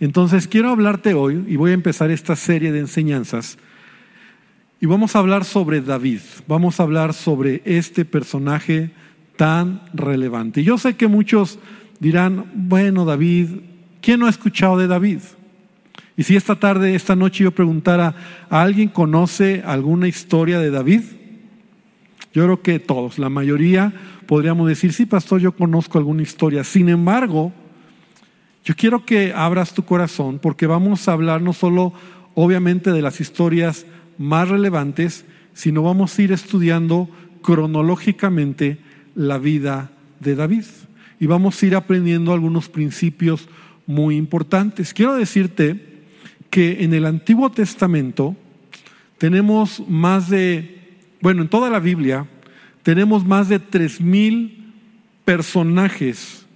Entonces quiero hablarte hoy y voy a empezar esta serie de enseñanzas y vamos a hablar sobre David, vamos a hablar sobre este personaje tan relevante. Yo sé que muchos dirán, bueno David, ¿quién no ha escuchado de David? Y si esta tarde, esta noche yo preguntara, ¿a alguien conoce alguna historia de David? Yo creo que todos, la mayoría podríamos decir, sí, pastor, yo conozco alguna historia. Sin embargo, yo quiero que abras tu corazón porque vamos a hablar no solo, obviamente, de las historias más relevantes, sino vamos a ir estudiando cronológicamente la vida de David y vamos a ir aprendiendo algunos principios muy importantes. Quiero decirte que en el Antiguo Testamento tenemos más de, bueno, en toda la Biblia tenemos más de tres mil personajes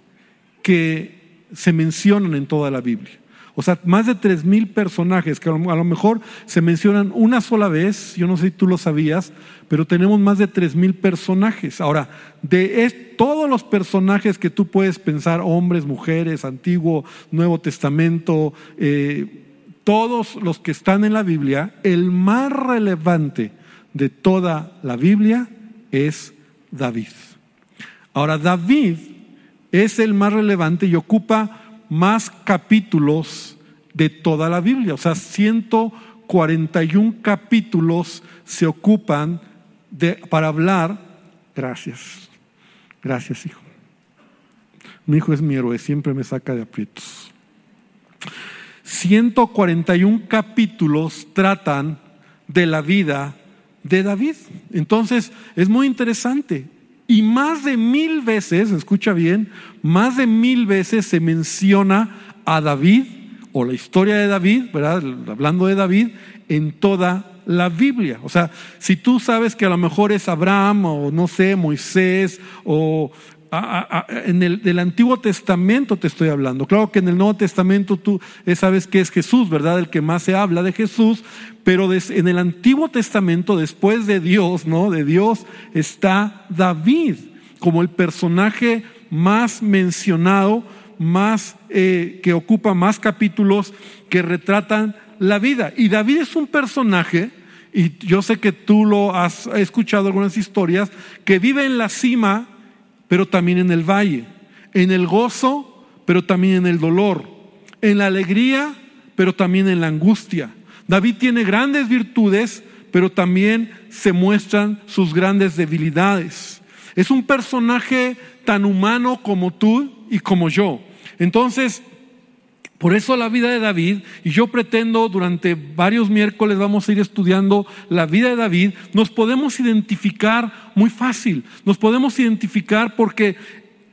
que se mencionan en toda la Biblia. O sea, más de tres mil personajes que a lo mejor se mencionan una sola vez, yo no sé si tú lo sabías, pero tenemos más de tres mil personajes. Ahora, de todos los personajes que tú puedes pensar, hombres, mujeres, Antiguo, Nuevo Testamento, eh, todos los que están en la Biblia, el más relevante de toda la Biblia es David. Ahora, David es el más relevante y ocupa más capítulos de toda la Biblia. O sea, 141 capítulos se ocupan de, para hablar. Gracias. Gracias, hijo. Mi hijo es mi héroe, siempre me saca de aprietos. 141 capítulos tratan de la vida de David. Entonces, es muy interesante. Y más de mil veces, escucha bien, más de mil veces se menciona a David o la historia de David, ¿verdad? Hablando de David, en toda la Biblia. O sea, si tú sabes que a lo mejor es Abraham o no sé, Moisés o en el Antiguo Testamento te estoy hablando. Claro que en el Nuevo Testamento tú eh, sabes que es Jesús, ¿verdad? El que más se habla de Jesús, pero en el Antiguo Testamento, después de Dios, ¿no? De Dios está David como el personaje más mencionado, más eh, que ocupa más capítulos que retratan la vida. Y David es un personaje, y yo sé que tú lo has escuchado algunas historias, que vive en la cima pero también en el valle, en el gozo, pero también en el dolor, en la alegría, pero también en la angustia. David tiene grandes virtudes, pero también se muestran sus grandes debilidades. Es un personaje tan humano como tú y como yo. Entonces, por eso la vida de David, y yo pretendo durante varios miércoles vamos a ir estudiando la vida de David, nos podemos identificar muy fácil, nos podemos identificar porque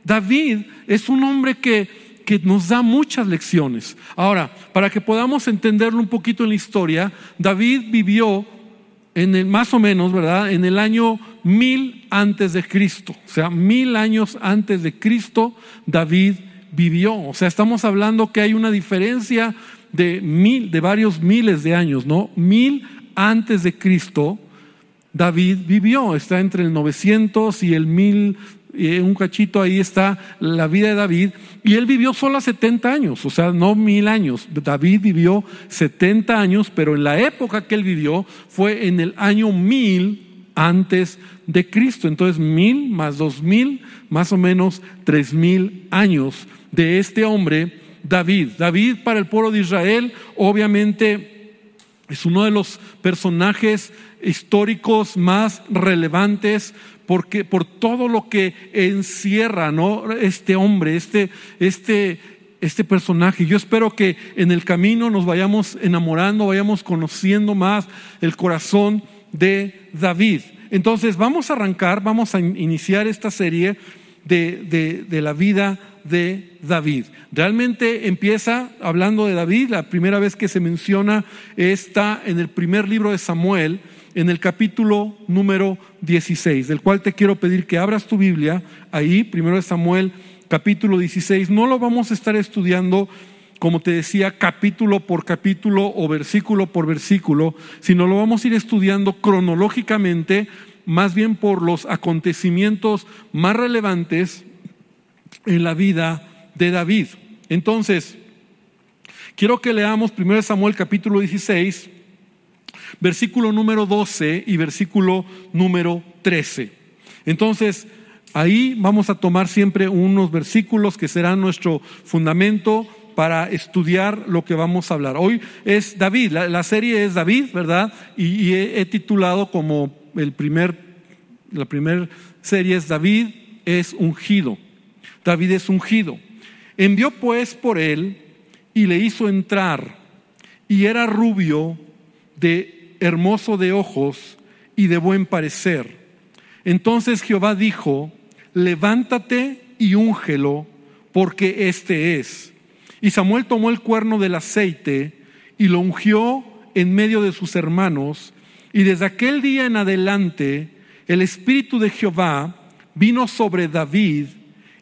David es un hombre que, que nos da muchas lecciones. Ahora, para que podamos entenderlo un poquito en la historia, David vivió en el, más o menos, ¿verdad? En el año mil antes de Cristo, o sea, mil años antes de Cristo, David vivió. O sea, estamos hablando que hay una diferencia de mil, de varios miles de años, ¿no? Mil antes de Cristo, David vivió. Está entre el 900 y el mil, un cachito ahí está la vida de David. Y él vivió solo 70 años, o sea, no mil años. David vivió 70 años, pero en la época que él vivió fue en el año mil antes de Cristo. Entonces, mil más dos mil, más o menos tres mil años de este hombre, David. David para el pueblo de Israel, obviamente, es uno de los personajes históricos más relevantes porque por todo lo que encierra ¿no? este hombre, este, este, este personaje. Yo espero que en el camino nos vayamos enamorando, vayamos conociendo más el corazón de David. Entonces vamos a arrancar, vamos a iniciar esta serie de, de la vida de David. Realmente empieza hablando de David, la primera vez que se menciona está en el primer libro de Samuel, en el capítulo número 16, del cual te quiero pedir que abras tu Biblia ahí, primero de Samuel, capítulo 16. No lo vamos a estar estudiando, como te decía, capítulo por capítulo o versículo por versículo, sino lo vamos a ir estudiando cronológicamente, más bien por los acontecimientos más relevantes en la vida de David. Entonces, Quiero que leamos 1 Samuel capítulo 16, versículo número 12 y versículo número 13. Entonces, ahí vamos a tomar siempre unos versículos que serán nuestro fundamento para estudiar lo que vamos a hablar. Hoy es David, la, serie es David, ¿verdad? Y, he, titulado como el primer, la primera serie es David es ungido. David es ungido. Envió pues por él y le hizo entrar, y era rubio, de hermoso de ojos y de buen parecer. Entonces Jehová dijo, levántate y úngelo, porque este es. Y Samuel tomó el cuerno del aceite y lo ungió en medio de sus hermanos, y desde aquel día en adelante el Espíritu de Jehová vino sobre David,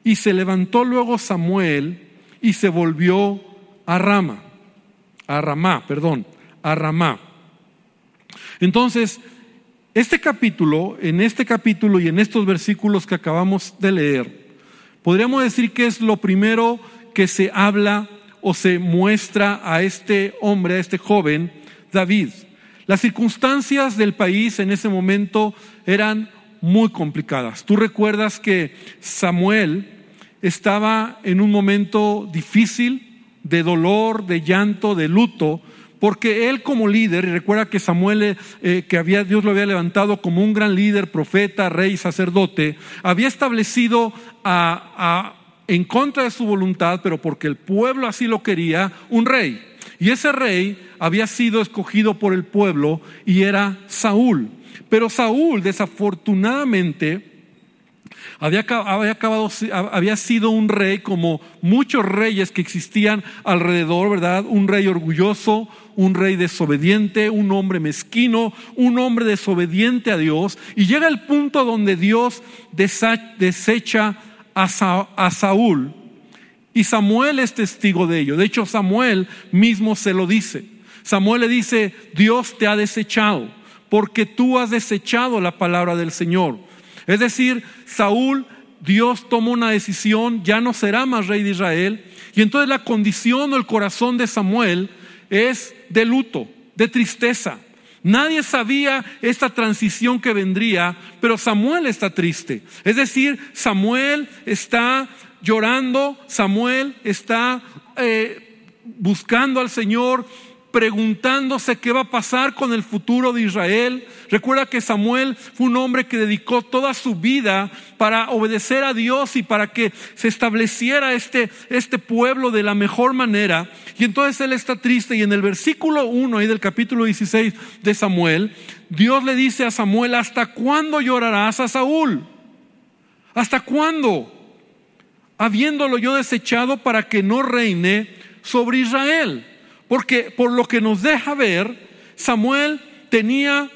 y se levantó luego Samuel y se volvió a Rama, a Ramá, perdón, a Ramá. Entonces, este capítulo, en este capítulo y en estos versículos que acabamos de leer, podríamos decir que es lo primero que se habla o se muestra a este hombre, a este joven, David. Las circunstancias del país en ese momento eran muy complicadas. Tú recuerdas que Samuel estaba en un momento difícil de dolor, de llanto, de luto, porque él como líder, y recuerda que Samuel, eh, que había, Dios lo había levantado como un gran líder, profeta, rey, sacerdote, había establecido en contra de su voluntad, pero porque el pueblo así lo quería, un rey. Y ese rey había sido escogido por el pueblo y era Saúl. Pero Saúl, desafortunadamente, había, acabado, había sido un rey como muchos reyes que existían alrededor, ¿verdad? Un rey orgulloso, un rey desobediente, un hombre mezquino, un hombre desobediente a Dios. Y llega el punto donde Dios desecha a, Saúl y Samuel es testigo de ello. De hecho, Samuel mismo se lo dice. Samuel le dice, Dios te ha desechado porque tú has desechado la palabra del Señor. Es decir, Saúl, Dios toma una decisión, ya no será más rey de Israel. Y entonces la condición o el corazón de Samuel es de luto, de tristeza. Nadie sabía esta transición que vendría, pero Samuel está triste. Es decir, Samuel está llorando, Samuel está eh, buscando al Señor, preguntándose qué va a pasar con el futuro de Israel. Recuerda que Samuel fue un hombre que dedicó toda su vida para obedecer a Dios y para que se estableciera este, este pueblo de la mejor manera. Y entonces él está triste y en el versículo 1 ahí del capítulo 16 de Samuel, Dios le dice a Samuel, ¿hasta cuándo llorarás a Saúl? ¿Hasta cuándo? Habiéndolo yo desechado para que no reine sobre Israel. Porque por lo que nos deja ver, Samuel tenía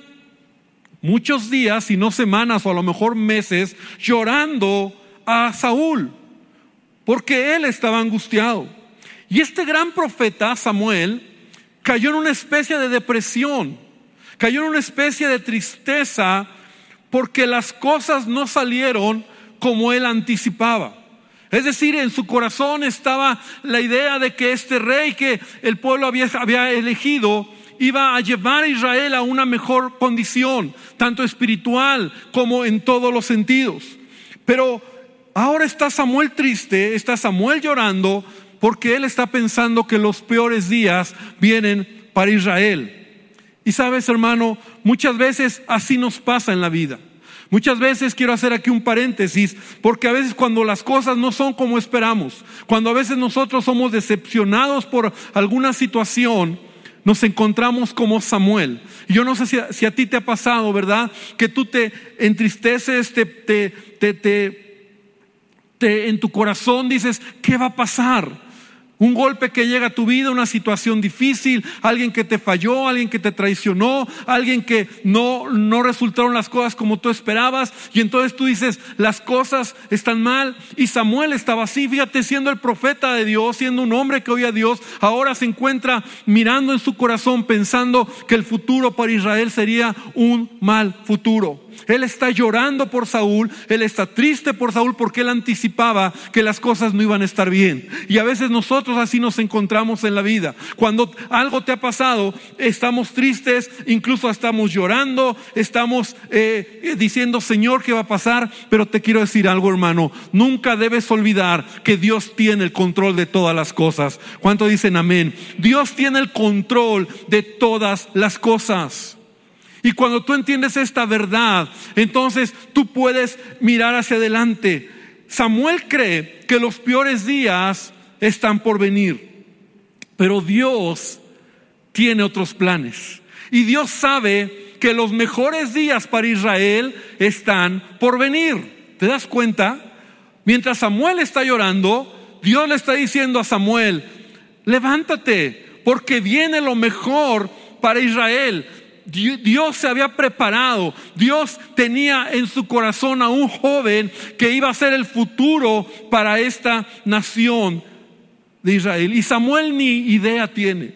muchos días, y no semanas o a lo mejor meses, llorando a Saúl, porque él estaba angustiado. Y este gran profeta, Samuel, cayó en una especie de depresión, cayó en una especie de tristeza, porque las cosas no salieron como él anticipaba. Es decir, en su corazón estaba la idea de que este rey que el pueblo había, elegido iba a llevar a Israel a una mejor condición, tanto espiritual como en todos los sentidos. Pero ahora está Samuel triste, está Samuel llorando, porque él está pensando que los peores días vienen para Israel. Y sabes, hermano, muchas veces así nos pasa en la vida. Muchas veces quiero hacer aquí un paréntesis, porque a veces cuando las cosas no son como esperamos, cuando a veces nosotros somos decepcionados por alguna situación, nos encontramos como Samuel. yo no sé si a, ti te ha pasado, ¿verdad? Que tú te entristeces, te, te, te, te, en tu corazón dices, ¿qué va a pasar? Un golpe que llega a tu vida, una situación difícil, alguien que te falló, alguien que te traicionó, alguien que no, no resultaron las cosas como tú esperabas. Y entonces tú dices, las cosas están mal. Y Samuel estaba así, fíjate, siendo el profeta de Dios, siendo un hombre que oía a Dios, ahora se encuentra mirando en su corazón pensando que el futuro para Israel sería un mal futuro. Él está llorando por Saúl, él está triste por Saúl porque él anticipaba que las cosas no iban a estar bien. Y a veces nosotros así nos encontramos en la vida. Cuando algo te ha pasado, estamos tristes, incluso estamos llorando, estamos eh, diciendo, Señor, ¿qué va a pasar? Pero te quiero decir algo, hermano, nunca debes olvidar que Dios tiene el control de todas las cosas. ¿Cuánto dicen amén? Dios tiene el control de todas las cosas. Y cuando tú entiendes esta verdad, entonces tú puedes mirar hacia adelante. Samuel cree que los peores días están por venir, pero Dios tiene otros planes. Y Dios sabe que los mejores días para Israel están por venir. ¿Te das cuenta? Mientras Samuel está llorando, Dios le está diciendo a Samuel, levántate, porque viene lo mejor para Israel. Dios se había preparado, Dios tenía en su corazón a un joven que iba a ser el futuro para esta nación de Israel. Y Samuel ni idea tiene.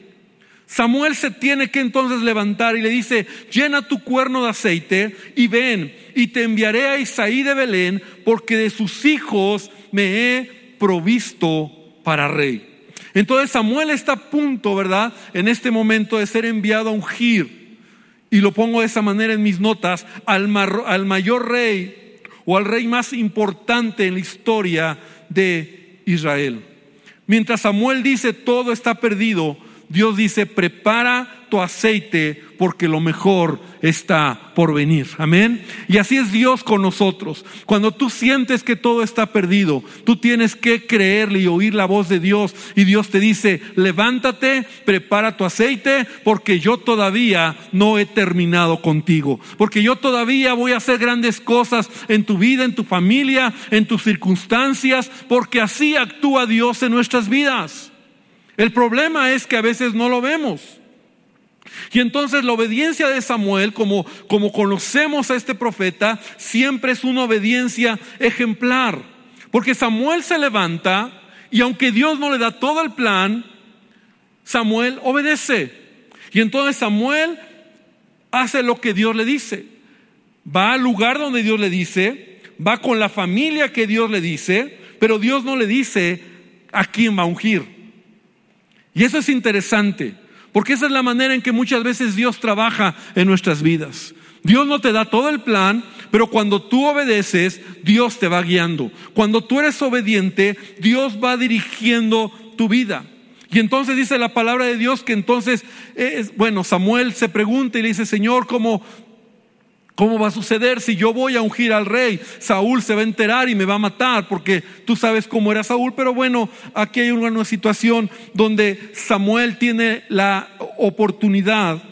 Samuel se tiene que entonces levantar y le dice, llena tu cuerno de aceite y ven y te enviaré a Isaí de Belén porque de sus hijos me he provisto para rey. Entonces Samuel está a punto, ¿verdad? En este momento de ser enviado a ungir y lo pongo de esa manera en mis notas, al, al mayor rey o al rey más importante en la historia de Israel. Mientras Samuel dice todo está perdido, Dios dice prepara tu aceite porque lo mejor está por venir. Amén. Y así es Dios con nosotros. Cuando tú sientes que todo está perdido, tú tienes que creerle y oír la voz de Dios. Y Dios te dice, levántate, prepara tu aceite, porque yo todavía no he terminado contigo. Porque yo todavía voy a hacer grandes cosas en tu vida, en tu familia, en tus circunstancias, porque así actúa Dios en nuestras vidas. El problema es que a veces no lo vemos. Y entonces la obediencia de Samuel, como, como conocemos a este profeta, siempre es una obediencia ejemplar. Porque Samuel se levanta y aunque Dios no le da todo el plan, Samuel obedece. Y entonces Samuel hace lo que Dios le dice. Va al lugar donde Dios le dice, va con la familia que Dios le dice, pero Dios no le dice a quién va a ungir. Y eso es interesante. Porque esa es la manera en que muchas veces Dios trabaja en nuestras vidas. Dios no te da todo el plan, pero cuando tú obedeces, Dios te va guiando. Cuando tú eres obediente, Dios va dirigiendo tu vida. Y entonces dice la palabra de Dios que entonces, es, bueno, Samuel se pregunta y le dice, Señor, ¿cómo, ¿Cómo va a suceder si yo voy a ungir al rey? Saúl se va a enterar y me va a matar porque tú sabes cómo era Saúl. Pero bueno, aquí hay una situación donde Samuel tiene la oportunidad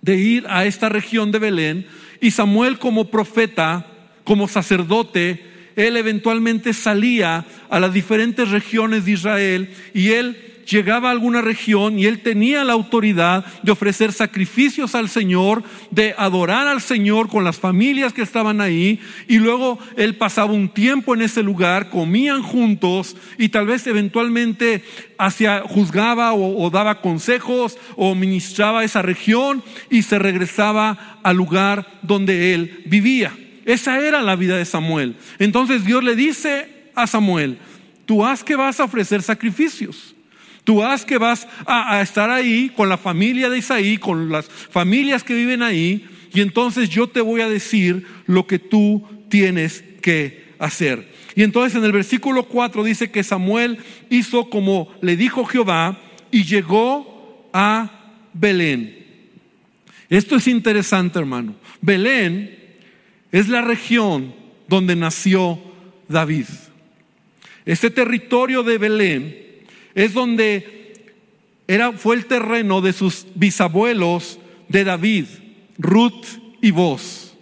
de ir a esta región de Belén y Samuel como profeta, como sacerdote, él eventualmente salía a las diferentes regiones de Israel y él llegaba a alguna región y él tenía la autoridad de ofrecer sacrificios al Señor, de adorar al Señor con las familias que estaban ahí, y luego él pasaba un tiempo en ese lugar, comían juntos y tal vez eventualmente hacia, juzgaba o, o daba consejos o ministraba esa región y se regresaba al lugar donde él vivía. Esa era la vida de Samuel. Entonces Dios le dice a Samuel, tú haz que vas a ofrecer sacrificios. Tú haz que vas a, estar ahí con la familia de Isaí, con las familias que viven ahí, y entonces yo te voy a decir lo que tú tienes que hacer. Y entonces en el versículo 4 dice que Samuel hizo como le dijo Jehová y llegó a Belén. Esto es interesante, hermano. Belén es la región donde nació David. Este territorio de Belén es donde era, fue el terreno de sus bisabuelos de David, Ruth y Boz,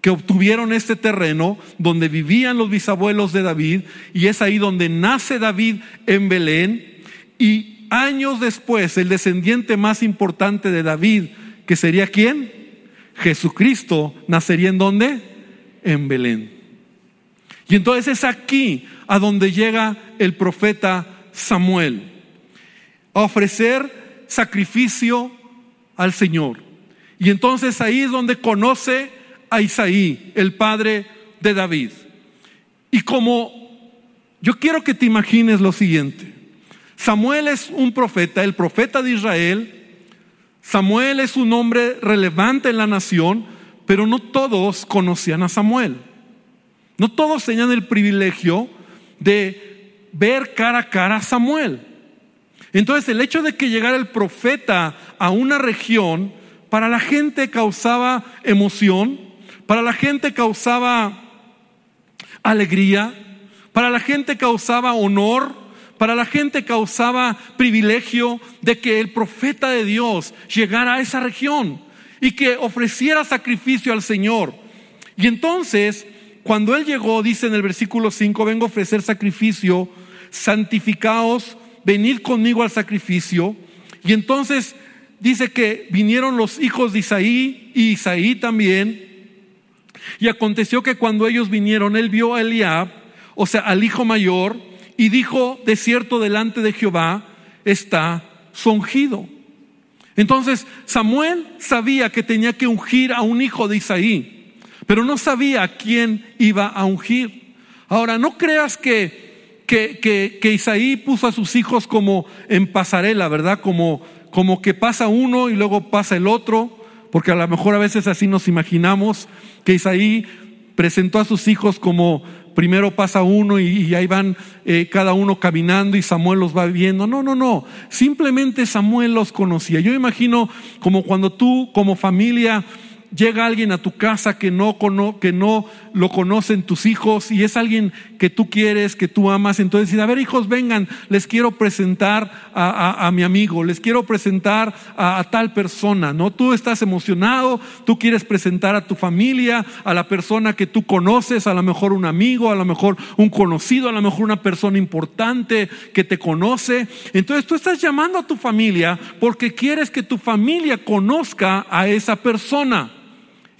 que obtuvieron este terreno donde vivían los bisabuelos de David, y es ahí donde nace David en Belén, y años después el descendiente más importante de David, que sería quién? Jesucristo, nacería en dónde? En Belén. Y entonces es aquí a donde llega el profeta Samuel a ofrecer sacrificio al Señor. Y entonces ahí es donde conoce a Isaí, el padre de David. Y como yo quiero que te imagines lo siguiente. Samuel es un profeta, el profeta de Israel. Samuel es un hombre relevante en la nación, pero no todos conocían a Samuel. No todos tenían el privilegio de ver cara a cara a Samuel. Entonces el hecho de que llegara el profeta a una región, para la gente causaba emoción, para la gente causaba alegría, para la gente causaba honor, para la gente causaba privilegio de que el profeta de Dios llegara a esa región y que ofreciera sacrificio al Señor. Y entonces, cuando él llegó, dice en el versículo 5, vengo a ofrecer sacrificio, santificaos, venid conmigo al sacrificio. Y entonces dice que vinieron los hijos de Isaí y Isaí también. Y aconteció que cuando ellos vinieron, él vio a Eliab, o sea, al hijo mayor, y dijo, de cierto delante de Jehová está songido. Entonces Samuel sabía que tenía que ungir a un hijo de Isaí, pero no sabía quién iba a ungir. Ahora, no creas que, que, que, Isaí puso a sus hijos como en pasarela, ¿verdad? Como, como que pasa uno y luego pasa el otro, porque a lo mejor a veces así nos imaginamos que Isaí presentó a sus hijos como primero pasa uno y, ahí van eh, cada uno caminando y Samuel los va viendo. No, no, no. Simplemente Samuel los conocía. Yo imagino como cuando tú como familia llega alguien a tu casa que no, que no lo conocen tus hijos y es alguien que tú quieres, que tú amas, entonces a ver hijos, vengan, les quiero presentar a, mi amigo, les quiero presentar a, tal persona, ¿no? Tú estás emocionado, tú quieres presentar a tu familia, a la persona que tú conoces, a lo mejor un amigo, a lo mejor un conocido, a lo mejor una persona importante que te conoce. Entonces tú estás llamando a tu familia porque quieres que tu familia conozca a esa persona.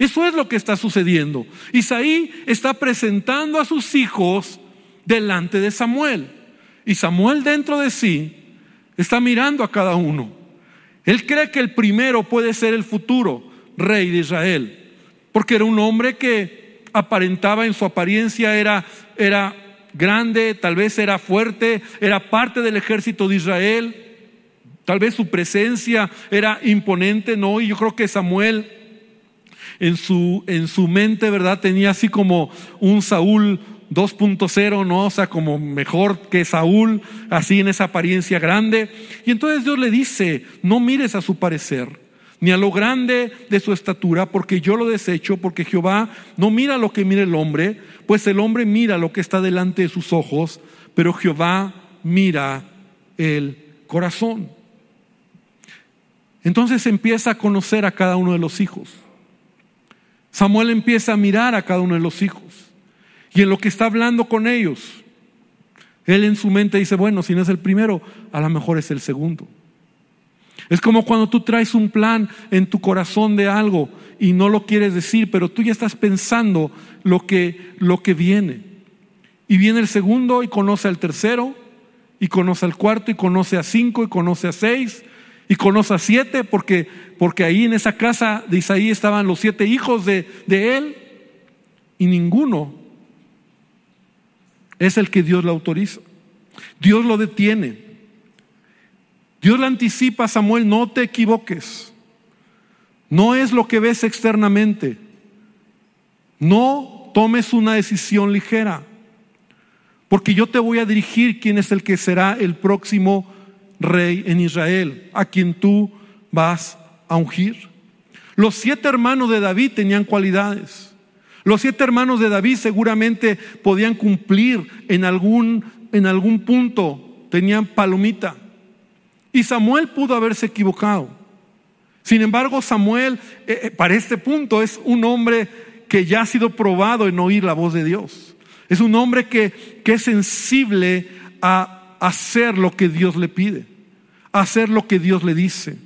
Eso es lo que está sucediendo. Isaí está presentando a sus hijos delante de Samuel. Y Samuel dentro de sí está mirando a cada uno. Él cree que el primero puede ser el futuro rey de Israel. Porque era un hombre que aparentaba en su apariencia, era, era grande, tal vez era fuerte, era parte del ejército de Israel. Tal vez su presencia era imponente, ¿no? Y yo creo que Samuel en su, en su mente, ¿verdad? Tenía así como un Saúl 2.0, ¿no? O sea, como mejor que Saúl, así en esa apariencia grande. Y entonces Dios le dice, no mires a su parecer, ni a lo grande de su estatura, porque yo lo desecho, porque Jehová no mira lo que mira el hombre, pues el hombre mira lo que está delante de sus ojos, pero Jehová mira el corazón. Entonces empieza a conocer a cada uno de los hijos. Samuel empieza a mirar a cada uno de los hijos y en lo que está hablando con ellos, él en su mente dice, bueno, si no es el primero, a lo mejor es el segundo. Es como cuando tú traes un plan en tu corazón de algo y no lo quieres decir, pero tú ya estás pensando lo que, lo que viene. Y viene el segundo y conoce al tercero, y conoce al cuarto, y conoce a cinco, y conoce a seis, y conoce a siete, porque, porque ahí en esa casa de Isaí estaban los siete hijos de, de él, y ninguno es el que Dios le autoriza. Dios lo detiene. Dios le anticipa a Samuel, no te equivoques. No es lo que ves externamente. No tomes una decisión ligera, porque yo te voy a dirigir quién es el que será el próximo rey en Israel, a quien tú vas a ungir. Los siete hermanos de David tenían cualidades. Los siete hermanos de David seguramente podían cumplir en algún, en algún punto, tenían palomita. Y Samuel pudo haberse equivocado. Sin embargo, Samuel, eh, eh, para este punto, es un hombre que ya ha sido probado en oír la voz de Dios. Es un hombre que, que es sensible a hacer lo que Dios le pide hacer lo que Dios le dice.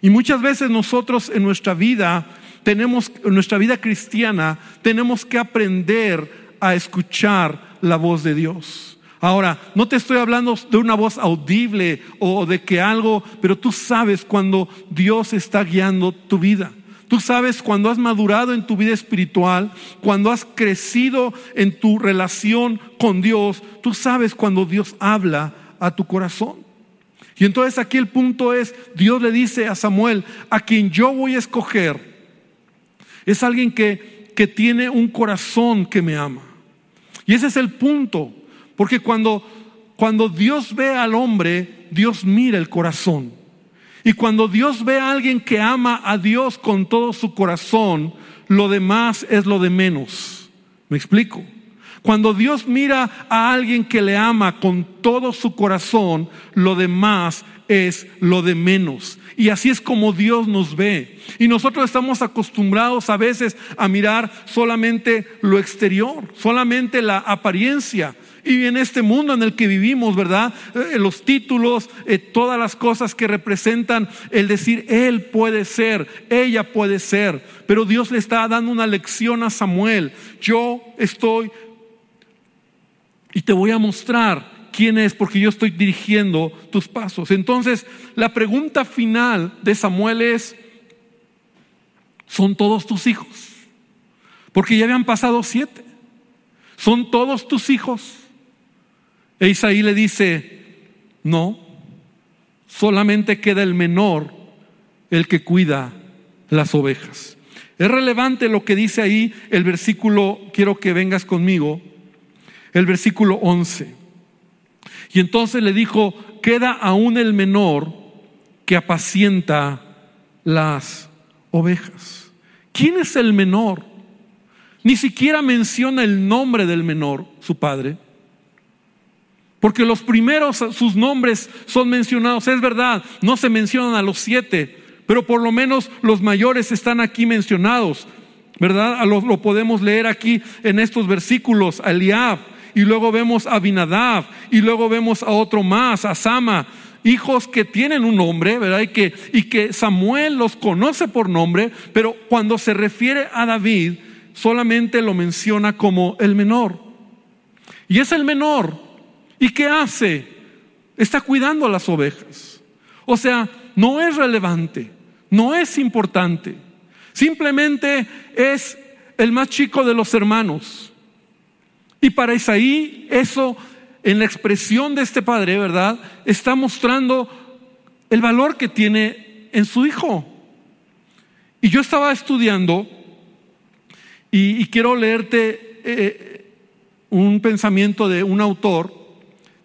Y muchas veces nosotros en nuestra vida tenemos, en nuestra vida cristiana, tenemos que aprender a escuchar la voz de Dios. Ahora, no te estoy hablando de una voz audible o de que algo, pero tú sabes cuando Dios está guiando tu vida. Tú sabes cuando has madurado en tu vida espiritual, cuando has crecido en tu relación con Dios, tú sabes cuando Dios habla a tu corazón. Y entonces aquí el punto es, Dios le dice a Samuel, a quien yo voy a escoger, es alguien que, que tiene un corazón que me ama. Y ese es el punto, porque cuando, cuando Dios ve al hombre, Dios mira el corazón. Y cuando Dios ve a alguien que ama a Dios con todo su corazón, lo demás es lo de menos. ¿Me explico? Cuando Dios mira a alguien que le ama con todo su corazón, lo demás es lo de menos. Y así es como Dios nos ve. Y nosotros estamos acostumbrados a veces a mirar solamente lo exterior, solamente la apariencia. Y en este mundo en el que vivimos, ¿verdad? Eh, los títulos, eh, todas las cosas que representan el decir, Él puede ser, ella puede ser. Pero Dios le está dando una lección a Samuel. Yo estoy y te voy a mostrar quién es porque yo estoy dirigiendo tus pasos. Entonces, la pregunta final de Samuel es, ¿son todos tus hijos? Porque ya habían pasado siete. ¿Son todos tus hijos? E Isaí le dice, no, solamente queda el menor, el que cuida las ovejas. Es relevante lo que dice ahí el versículo, quiero que vengas conmigo, el versículo 11. Y entonces le dijo, queda aún el menor que apacienta las ovejas. ¿Quién es el menor? Ni siquiera menciona el nombre del menor, su padre. Porque los primeros, sus nombres son mencionados, es verdad, no se mencionan a los siete, pero por lo menos los mayores están aquí mencionados, ¿verdad? Lo, podemos leer aquí en estos versículos, Eliab, y luego vemos a Binadab, y luego vemos a otro más, a Sama, hijos que tienen un nombre, ¿verdad? Y que, y que Samuel los conoce por nombre, pero cuando se refiere a David, solamente lo menciona como el menor. Y es el menor ¿Y qué hace? Está cuidando a las ovejas. O sea, no es relevante, no es importante. Simplemente es el más chico de los hermanos. Y para Isaí, eso en la expresión de este padre, ¿verdad? Está mostrando el valor que tiene en su hijo. Y yo estaba estudiando y, quiero leerte eh, un pensamiento de un autor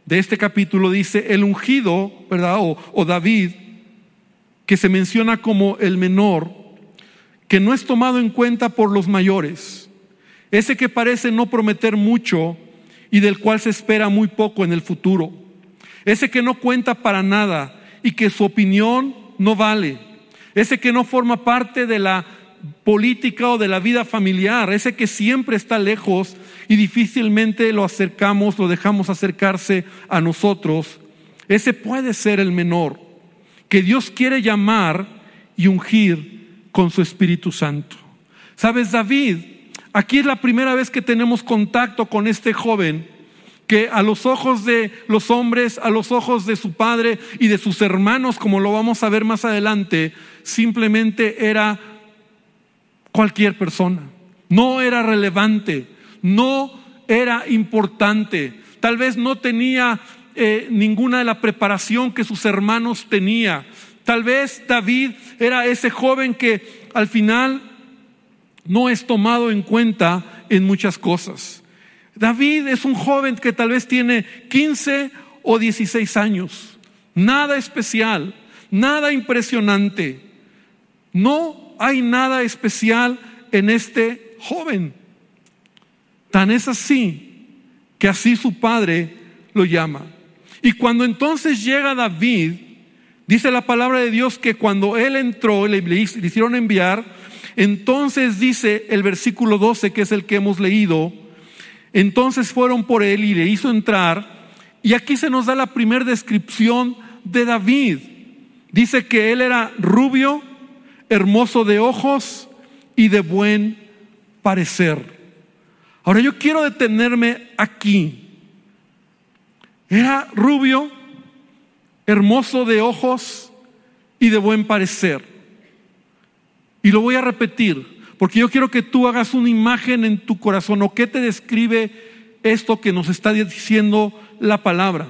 de este capítulo dice, el ungido, ¿verdad? O, David, que se menciona como el menor, que no es tomado en cuenta por los mayores, ese que parece no prometer mucho y del cual se espera muy poco en el futuro, ese que no cuenta para nada y que su opinión no vale, ese que no forma parte de la política o de la vida familiar, ese que siempre está lejos y difícilmente lo acercamos, lo dejamos acercarse a nosotros, ese puede ser el menor que Dios quiere llamar y ungir con su Espíritu Santo. ¿Sabes, David? Aquí es la primera vez que tenemos contacto con este joven que a los ojos de los hombres, a los ojos de su padre y de sus hermanos, como lo vamos a ver más adelante, simplemente era cualquier persona. No era relevante, no era importante, tal vez no tenía eh, ninguna de la preparación que sus hermanos tenía. Tal vez David era ese joven que al final no es tomado en cuenta en muchas cosas. David es un joven que tal vez tiene 15 o 16 años. Nada especial, nada impresionante. No hay nada especial en este joven. Tan es así que así su padre lo llama. Y cuando entonces llega David, dice la palabra de Dios que cuando él entró, le, le hicieron enviar, entonces dice el versículo 12, que es el que hemos leído, entonces fueron por él y le hizo entrar. Y aquí se nos da la primera descripción de David. Dice que él era rubio, hermoso de ojos y de buen parecer. Ahora yo quiero detenerme aquí. Era rubio, hermoso de ojos y de buen parecer. Y lo voy a repetir, porque yo quiero que tú hagas una imagen en tu corazón o qué te describe esto que nos está diciendo la palabra.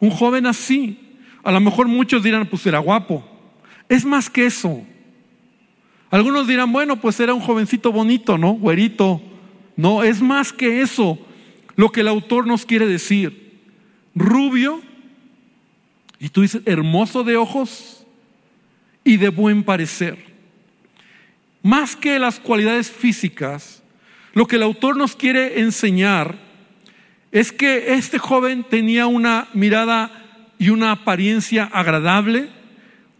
Un joven así, a lo mejor muchos dirán, pues era guapo. Es más que eso. Algunos dirán, bueno, pues era un jovencito bonito, ¿no? Güerito. No, es más que eso lo que el autor nos quiere decir. Rubio, y tú dices, hermoso de ojos y de buen parecer. Más que las cualidades físicas, lo que el autor nos quiere enseñar es que este joven tenía una mirada y una apariencia agradable,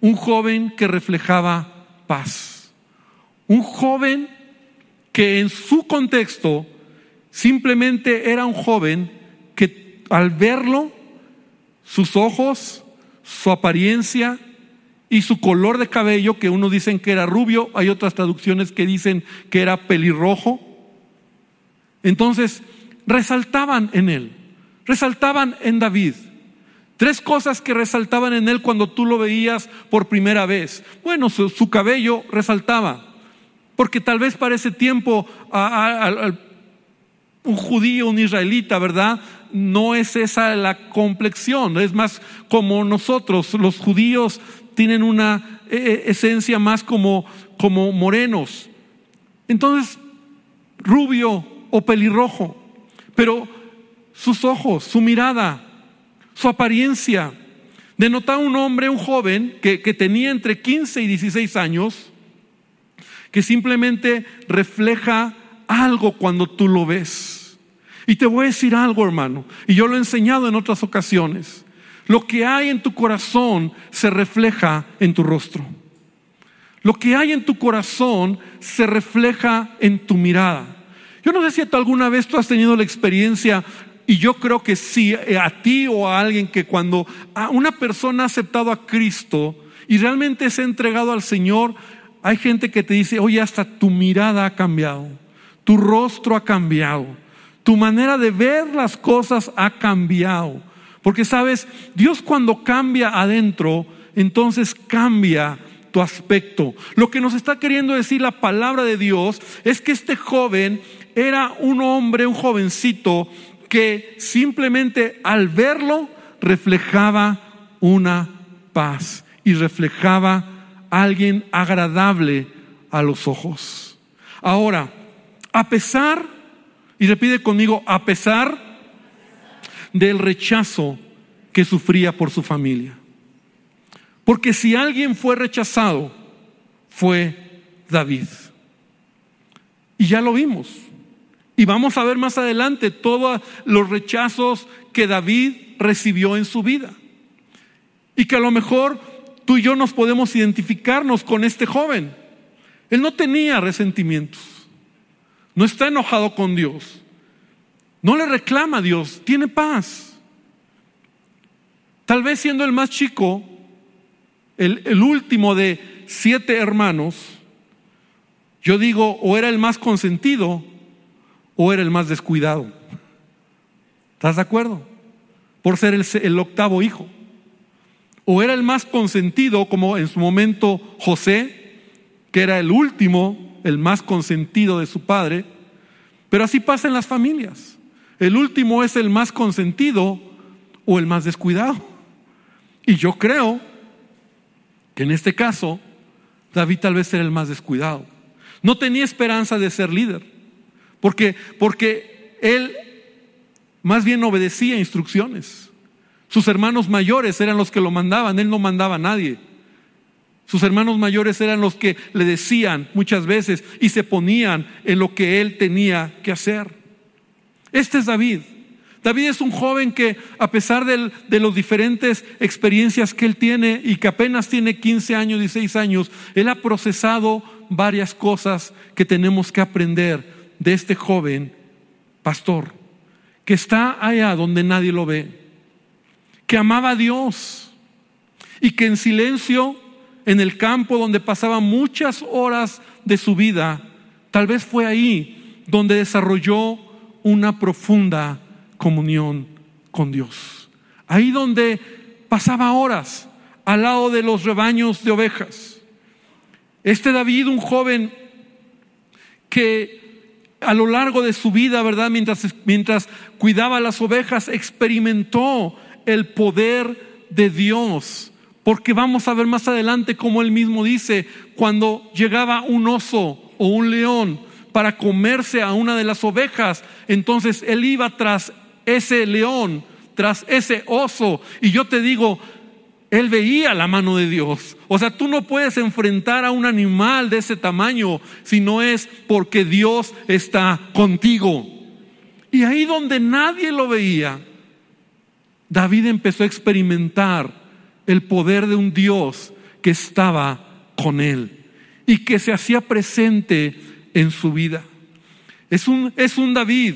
un joven que reflejaba paz, un joven que en su contexto simplemente era un joven que al verlo, sus ojos, su apariencia y su color de cabello, que unos dicen que era rubio, hay otras traducciones que dicen que era pelirrojo, entonces resaltaban en él, resaltaban en David. Tres cosas que resaltaban en él cuando tú lo veías por primera vez. Bueno, su, cabello resaltaba, porque tal vez para ese tiempo un judío, un israelita, ¿verdad? No es esa la complexión, es más como nosotros, los judíos tienen una eh, eh, esencia más como, como morenos. Entonces, rubio o pelirrojo. Pero sus ojos, su mirada, su apariencia, denotaba un hombre, un joven que, que tenía entre 15 y 16 años, que simplemente refleja algo cuando tú lo ves. Y te voy a decir algo, hermano, y yo lo he enseñado en otras ocasiones. Lo que hay en tu corazón se refleja en tu rostro. Lo que hay en tu corazón se refleja en tu mirada. Yo no sé si tú alguna vez tú has tenido la experiencia, y yo creo que sí, eh, a ti o a alguien que cuando a una persona ha aceptado a Cristo y realmente se ha entregado al Señor, hay gente que te dice, oye, hasta tu mirada ha cambiado, tu rostro ha cambiado, tu manera de ver las cosas ha cambiado. Porque sabes, Dios cuando cambia adentro, entonces cambia tu aspecto. Lo que nos está queriendo decir la palabra de Dios es que este joven era un hombre, un jovencito, que simplemente al verlo reflejaba una paz y reflejaba alguien agradable a los ojos. Ahora, a pesar, y repite conmigo, a pesar del rechazo que sufría por su familia. Porque si alguien fue rechazado, fue David. Y ya lo vimos. Y vamos a ver más adelante todos los rechazos que David recibió en su vida. Y que a lo mejor tú y yo nos podemos identificarnos con este joven. Él no tenía resentimientos. No está enojado con Dios. No le reclama a Dios. Tiene paz. Tal vez siendo el más chico, el, el último de siete hermanos, yo digo, o era el más consentido o era el más descuidado. ¿Estás de acuerdo? Por ser el, octavo hijo. O era el más consentido, como en su momento José, que era el último, el más consentido de su padre. Pero así pasa en las familias. El último es el más consentido o el más descuidado. Y yo creo que en este caso David tal vez era el más descuidado. No tenía esperanza de ser líder. Porque, porque él más bien obedecía instrucciones. Sus hermanos mayores eran los que lo mandaban, él no mandaba a nadie. Sus hermanos mayores eran los que le decían muchas veces y se ponían en lo que él tenía que hacer. Este es David. David es un joven que a pesar de las diferentes experiencias que él tiene y que apenas tiene 15 años, 16 años, él ha procesado varias cosas que tenemos que aprender de este joven pastor que está allá donde nadie lo ve, que amaba a Dios y que en silencio en el campo donde pasaba muchas horas de su vida, tal vez fue ahí donde desarrolló una profunda comunión con Dios. Ahí donde pasaba horas al lado de los rebaños de ovejas. Este David, un joven que a lo largo de su vida, ¿verdad? Mientras, mientras cuidaba las ovejas, experimentó el poder de Dios. Porque vamos a ver más adelante como él mismo dice, cuando llegaba un oso o un león para comerse a una de las ovejas, entonces él iba tras ese león, tras ese oso. Y yo te digo, él veía la mano de Dios. O sea, tú no puedes enfrentar a un animal de ese tamaño si no es porque Dios está contigo. Y ahí donde nadie lo veía, David empezó a experimentar el poder de un Dios que estaba con él y que se hacía presente en su vida. Es un, es un David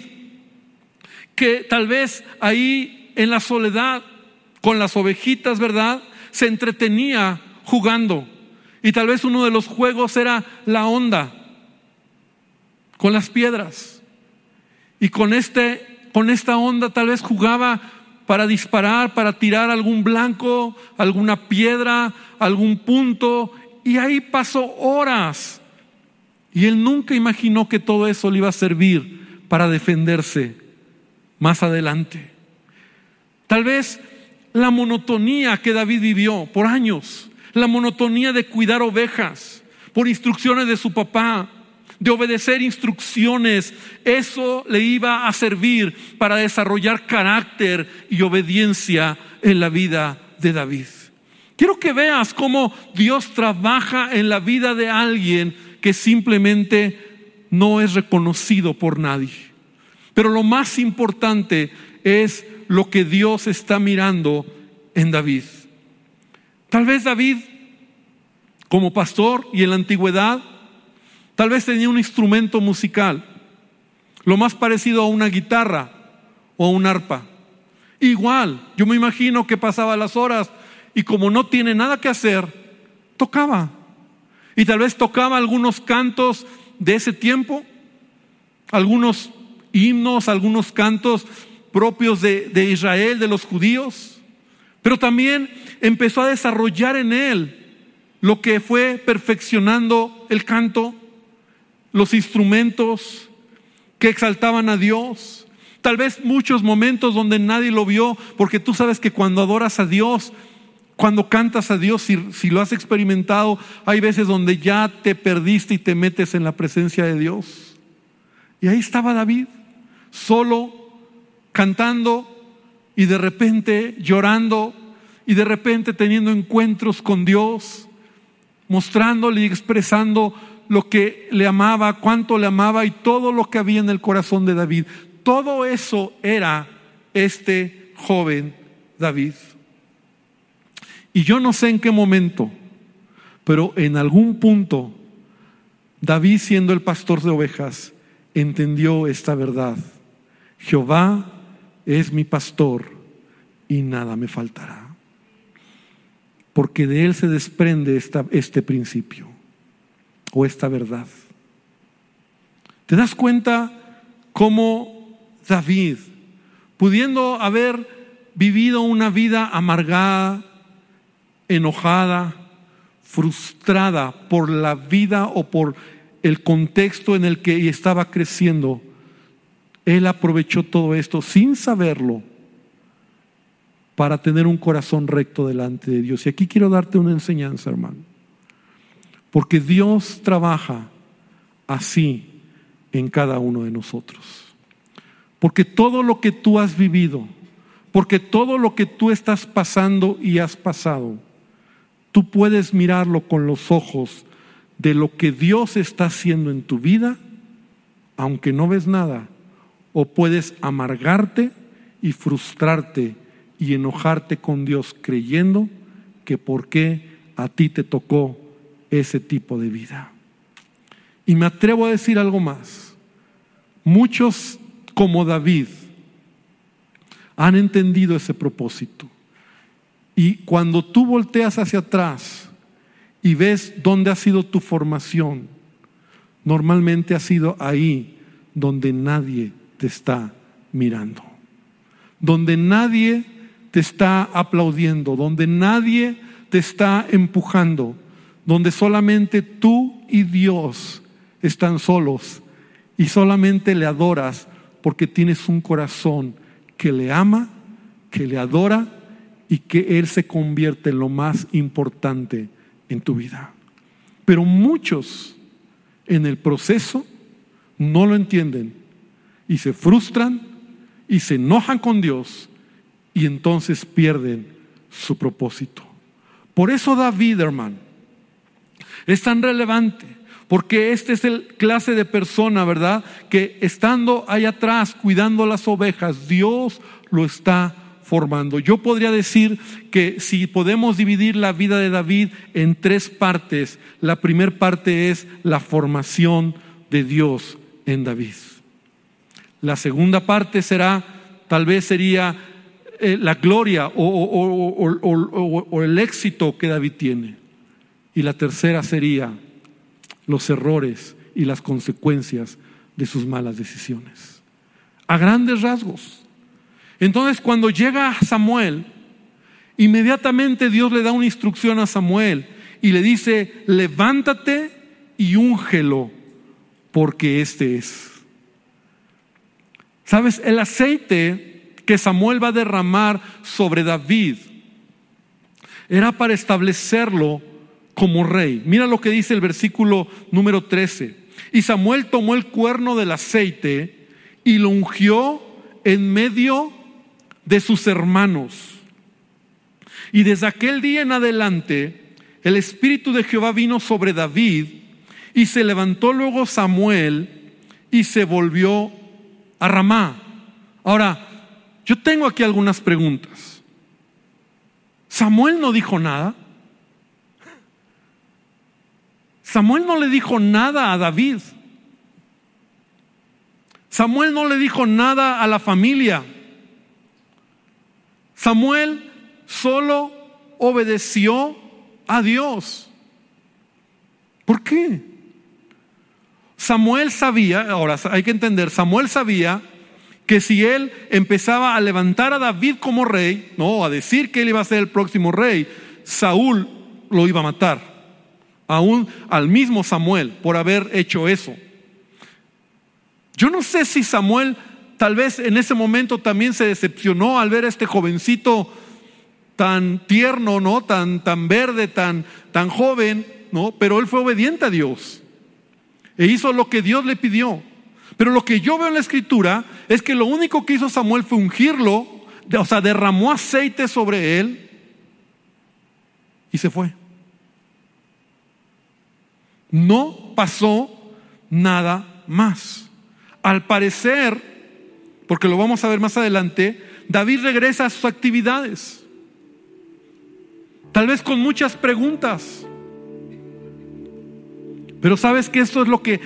que tal vez ahí en la soledad con las ovejitas, ¿verdad? Se entretenía jugando. Y tal vez uno de los juegos era la onda con las piedras. Y con, este, con esta onda tal vez jugaba para disparar, para tirar algún blanco, alguna piedra, algún punto. Y ahí pasó horas. Y él nunca imaginó que todo eso le iba a servir para defenderse más adelante. Tal vez la monotonía que David vivió por años, la monotonía de cuidar ovejas por instrucciones de su papá, de obedecer instrucciones, eso le iba a servir para desarrollar carácter y obediencia en la vida de David. Quiero que veas cómo Dios trabaja en la vida de alguien que simplemente no es reconocido por nadie. Pero lo más importante es lo que Dios está mirando en David. Tal vez David, como pastor y en la antigüedad, tal vez tenía un instrumento musical, lo más parecido a una guitarra o a un arpa. Igual, yo me imagino que pasaba las horas y como no tiene nada que hacer, tocaba. Y tal vez tocaba algunos cantos de ese tiempo, algunos himnos, algunos cantos propios de, Israel, de los judíos, pero también empezó a desarrollar en él lo que fue perfeccionando el canto, los instrumentos que exaltaban a Dios. Tal vez muchos momentos donde nadie lo vio, porque tú sabes que cuando adoras a Dios, cuando cantas a Dios, si, lo has experimentado, hay veces donde ya te perdiste y te metes en la presencia de Dios. Y ahí estaba David, solo cantando y de repente llorando y de repente teniendo encuentros con Dios, mostrándole y expresando lo que le amaba, cuánto le amaba y todo lo que había en el corazón de David. Todo eso era este joven David. Y yo no sé en qué momento, pero en algún punto, David siendo el pastor de ovejas, entendió esta verdad. Jehová es mi pastor y nada me faltará. Porque de él se desprende este principio o esta verdad. ¿Te das cuenta cómo David, pudiendo haber vivido una vida amargada, enojada, frustrada por la vida o por el contexto en el que estaba creciendo, él aprovechó todo esto sin saberlo para tener un corazón recto delante de Dios. Y aquí quiero darte una enseñanza, hermano. Porque Dios trabaja así en cada uno de nosotros. Porque todo lo que tú has vivido, porque todo lo que tú estás pasando y has pasado, tú puedes mirarlo con los ojos de lo que Dios está haciendo en tu vida, aunque no ves nada, o puedes amargarte y frustrarte y enojarte con Dios creyendo que por qué a ti te tocó ese tipo de vida. Y me atrevo a decir algo más. Muchos como David han entendido ese propósito. Y cuando tú volteas hacia atrás y ves dónde ha sido tu formación, normalmente ha sido ahí donde nadie te está mirando, donde nadie te está aplaudiendo, donde nadie te está empujando, donde solamente tú y Dios están solos y solamente le adoras porque tienes un corazón que le ama, que le adora y que Él se convierte en lo más importante en tu vida. Pero muchos en el proceso no lo entienden y se frustran y se enojan con Dios y entonces pierden su propósito. Por eso David, hermano, es tan relevante, porque este es el clase de persona, ¿verdad? Que estando ahí atrás cuidando las ovejas, Dios lo está formando. Yo podría decir que si podemos dividir la vida de David en tres partes, la primera parte es la formación de Dios en David. La segunda parte será, tal vez sería eh, la gloria o el éxito que David tiene. Y la tercera sería los errores y las consecuencias de sus malas decisiones. A grandes rasgos. Entonces cuando llega Samuel, inmediatamente Dios le da una instrucción a Samuel y le dice, levántate y úngelo, porque este es. Sabes, el aceite que Samuel va a derramar sobre David era para establecerlo como rey. Mira lo que dice el versículo número 13. Y Samuel tomó el cuerno del aceite y lo ungió en medio de sus hermanos. Y desde aquel día en adelante, el Espíritu de Jehová vino sobre David y se levantó luego Samuel y se volvió a Ramá. Ahora, yo tengo aquí algunas preguntas. Samuel no dijo nada. Samuel no le dijo nada a David. Samuel no le dijo nada a la familia. Samuel solo obedeció a Dios. ¿Por qué? Samuel sabía, ahora hay que entender, Samuel sabía que si él empezaba a levantar a David como rey, no, a decir que él iba a ser el próximo rey, Saúl lo iba a matar. Aún al mismo Samuel por haber hecho eso. Yo no sé si Samuel tal vez en ese momento también se decepcionó al ver a este jovencito tan tierno, ¿no? Tan, tan verde, tan, tan joven, ¿no? Pero él fue obediente a Dios. E hizo lo que Dios le pidió. Pero lo que yo veo en la escritura es que lo único que hizo Samuel fue ungirlo, o sea, derramó aceite sobre él y se fue. No pasó nada más. Al parecer, porque lo vamos a ver más adelante, David regresa a sus actividades. Tal vez con muchas preguntas. Pero sabes que esto es lo que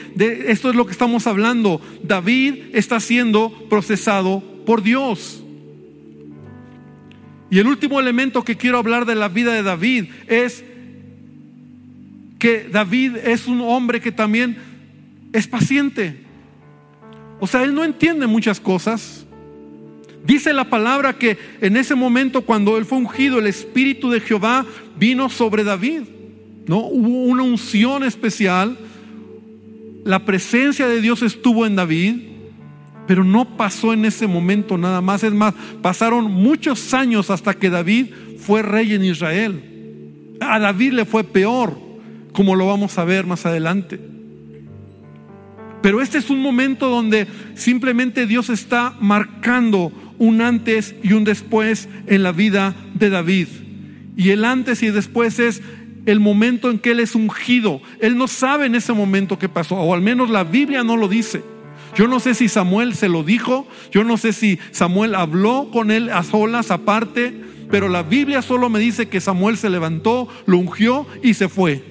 esto es lo que estamos hablando. David está siendo procesado por Dios. Y el último elemento que quiero hablar de la vida de David es que David es un hombre que también es paciente. O sea, él no entiende muchas cosas. Dice la palabra que en ese momento cuando él fue ungido, el Espíritu de Jehová vino sobre David. ¿no? Hubo una unción especial. La presencia de Dios estuvo en David, pero no pasó en ese momento nada más. Es más, pasaron muchos años hasta que David fue rey en Israel. A David le fue peor, como lo vamos a ver más adelante. Pero este es un momento donde simplemente Dios está marcando un antes y un después en la vida de David. Y el antes y el después es el momento en que él es ungido. Él no sabe en ese momento qué pasó, o al menos la Biblia no lo dice. Yo no sé si Samuel se lo dijo, yo no sé si Samuel habló con él a solas aparte, pero la Biblia solo me dice que Samuel se levantó, lo ungió y se fue.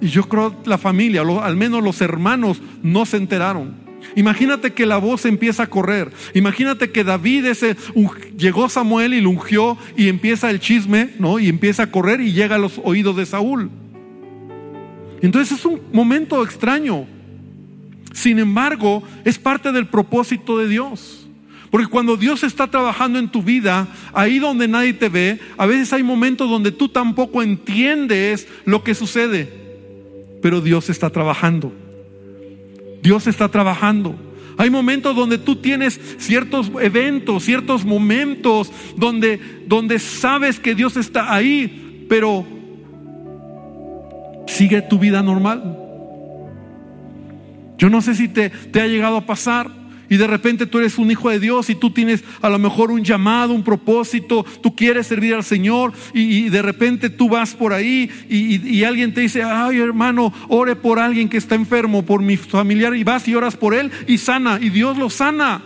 Y yo creo la familia, al menos los hermanos, no se enteraron. Imagínate que la voz empieza a correr. Imagínate que David ese, llegó Samuel y lo ungió y empieza el chisme, ¿no? Y empieza a correr y llega a los oídos de Saúl. Entonces es un momento extraño. Sin embargo, es parte del propósito de Dios. Porque cuando Dios está trabajando en tu vida, ahí donde nadie te ve, a veces hay momentos donde tú tampoco entiendes lo que sucede. Pero Dios está trabajando. Dios está trabajando. Hay momentos donde tú tienes ciertos eventos, ciertos momentos donde, donde sabes que Dios está ahí, pero sigue tu vida normal. Yo no sé si te, te ha llegado a pasar y de repente tú eres un hijo de Dios y tú tienes a lo mejor un llamado, un propósito, tú quieres servir al Señor y, de repente tú vas por ahí y, alguien te dice, ay hermano, ore por alguien que está enfermo, por mi familiar y vas y oras por él y sana y Dios lo sana.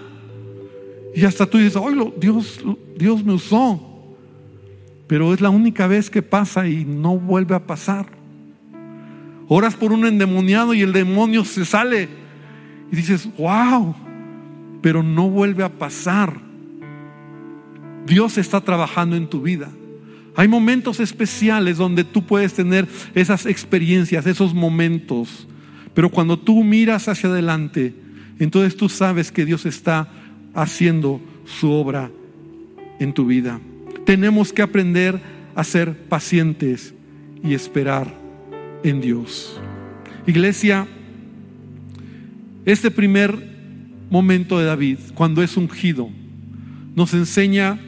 Y hasta tú dices, ay, Dios, Dios me usó. Pero es la única vez que pasa y no vuelve a pasar. Oras por un endemoniado y el demonio se sale. Y dices, wow, pero no vuelve a pasar. Dios está trabajando en tu vida. Hay momentos especiales donde tú puedes tener esas experiencias, esos momentos. Pero cuando tú miras hacia adelante, entonces tú sabes que Dios está haciendo su obra en tu vida. Tenemos que aprender a ser pacientes y esperar en Dios. Iglesia, este primer momento de David, cuando es ungido, nos enseña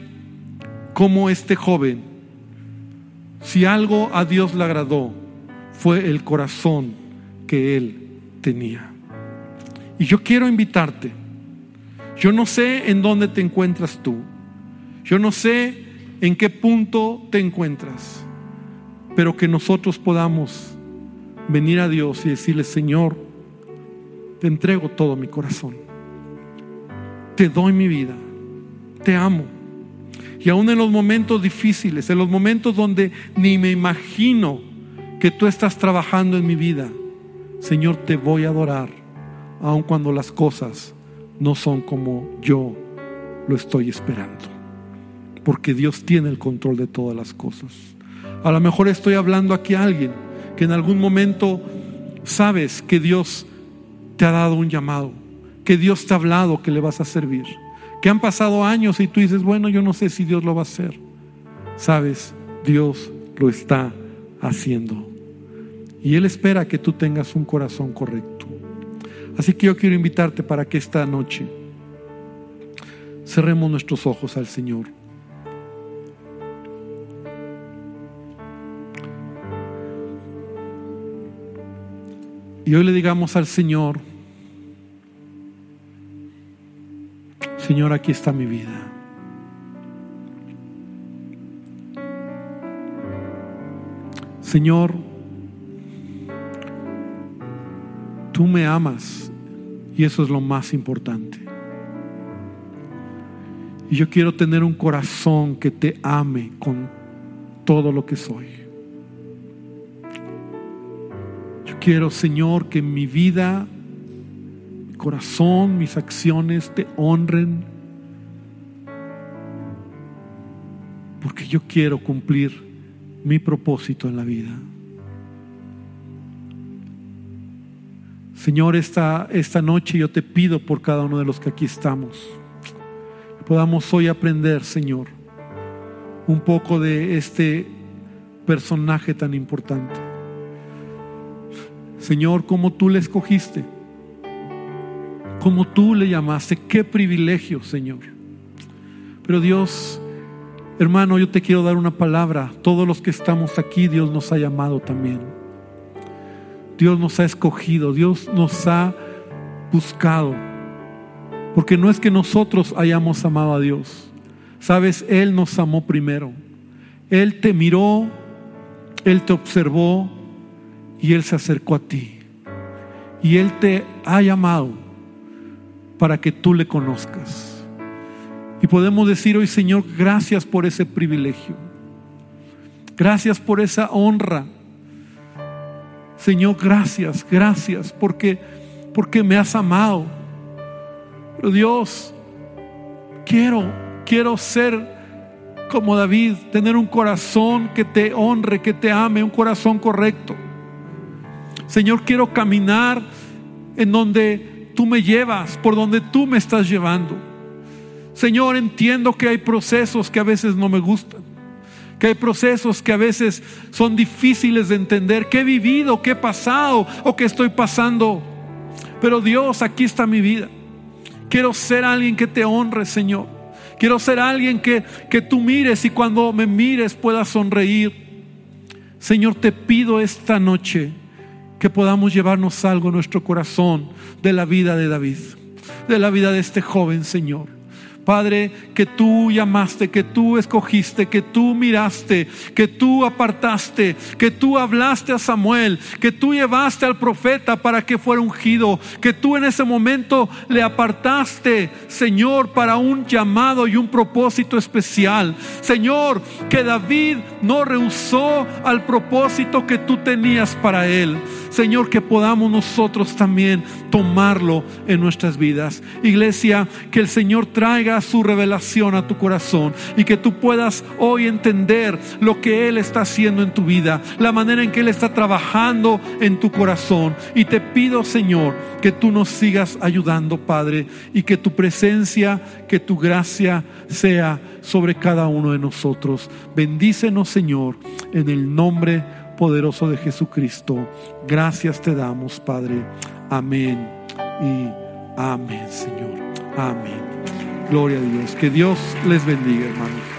cómo este joven, si algo a Dios le agradó, fue el corazón que él tenía. Y yo quiero invitarte, yo no sé en dónde te encuentras tú, yo no sé en qué punto te encuentras, pero que nosotros podamos venir a Dios y decirle, Señor, te entrego todo mi corazón te doy mi vida, te amo. Y aún en los momentos difíciles, en los momentos donde ni me imagino que tú estás trabajando en mi vida, Señor, te voy a adorar, aun cuando las cosas no son como yo lo estoy esperando. Porque Dios tiene el control de todas las cosas. A lo mejor estoy hablando aquí a alguien que en algún momento sabes que Dios te ha dado un llamado que Dios te ha hablado que le vas a servir. Que han pasado años y tú dices, bueno, yo no sé si Dios lo va a hacer. Sabes, Dios lo está haciendo. Y Él espera que tú tengas un corazón correcto. Así que yo quiero invitarte para que esta noche cerremos nuestros ojos al Señor. Y hoy le digamos al Señor, Señor, aquí está mi vida. Señor, tú me amas y eso es lo más importante. Y yo quiero tener un corazón que te ame con todo lo que soy. Yo quiero, Señor, que mi vida corazón, mis acciones te honren, porque yo quiero cumplir mi propósito en la vida. Señor, esta, esta noche yo te pido por cada uno de los que aquí estamos, que podamos hoy aprender, Señor, un poco de este personaje tan importante. Señor, como tú le escogiste como tú le llamaste. Qué privilegio, Señor. Pero Dios, hermano, yo te quiero dar una palabra. Todos los que estamos aquí, Dios nos ha llamado también. Dios nos ha escogido, Dios nos ha buscado. Porque no es que nosotros hayamos amado a Dios. Sabes, Él nos amó primero. Él te miró, Él te observó y Él se acercó a ti. Y Él te ha llamado para que tú le conozcas. Y podemos decir hoy, Señor, gracias por ese privilegio. Gracias por esa honra. Señor, gracias, gracias porque porque me has amado. Pero Dios, quiero quiero ser como David, tener un corazón que te honre, que te ame, un corazón correcto. Señor, quiero caminar en donde tú me llevas, por donde tú me estás llevando. Señor, entiendo que hay procesos que a veces no me gustan, que hay procesos que a veces son difíciles de entender, que he vivido, que he pasado o que estoy pasando. Pero Dios, aquí está mi vida. Quiero ser alguien que te honre, Señor. Quiero ser alguien que, que tú mires y cuando me mires puedas sonreír. Señor, te pido esta noche que podamos llevarnos algo en nuestro corazón de la vida de David, de la vida de este joven Señor. Padre, que tú llamaste, que tú escogiste, que tú miraste, que tú apartaste, que tú hablaste a Samuel, que tú llevaste al profeta para que fuera ungido, que tú en ese momento le apartaste, Señor, para un llamado y un propósito especial. Señor, que David no rehusó al propósito que tú tenías para él. Señor, que podamos nosotros también tomarlo en nuestras vidas. Iglesia, que el Señor traiga su revelación a tu corazón y que tú puedas hoy entender lo que Él está haciendo en tu vida, la manera en que Él está trabajando en tu corazón. Y te pido, Señor, que tú nos sigas ayudando, Padre, y que tu presencia, que tu gracia sea sobre cada uno de nosotros. Bendícenos, Señor, en el nombre poderoso de Jesucristo. Gracias te damos, Padre. Amén y amén, Señor. Amén. Gloria a Dios. Que Dios les bendiga, hermanos.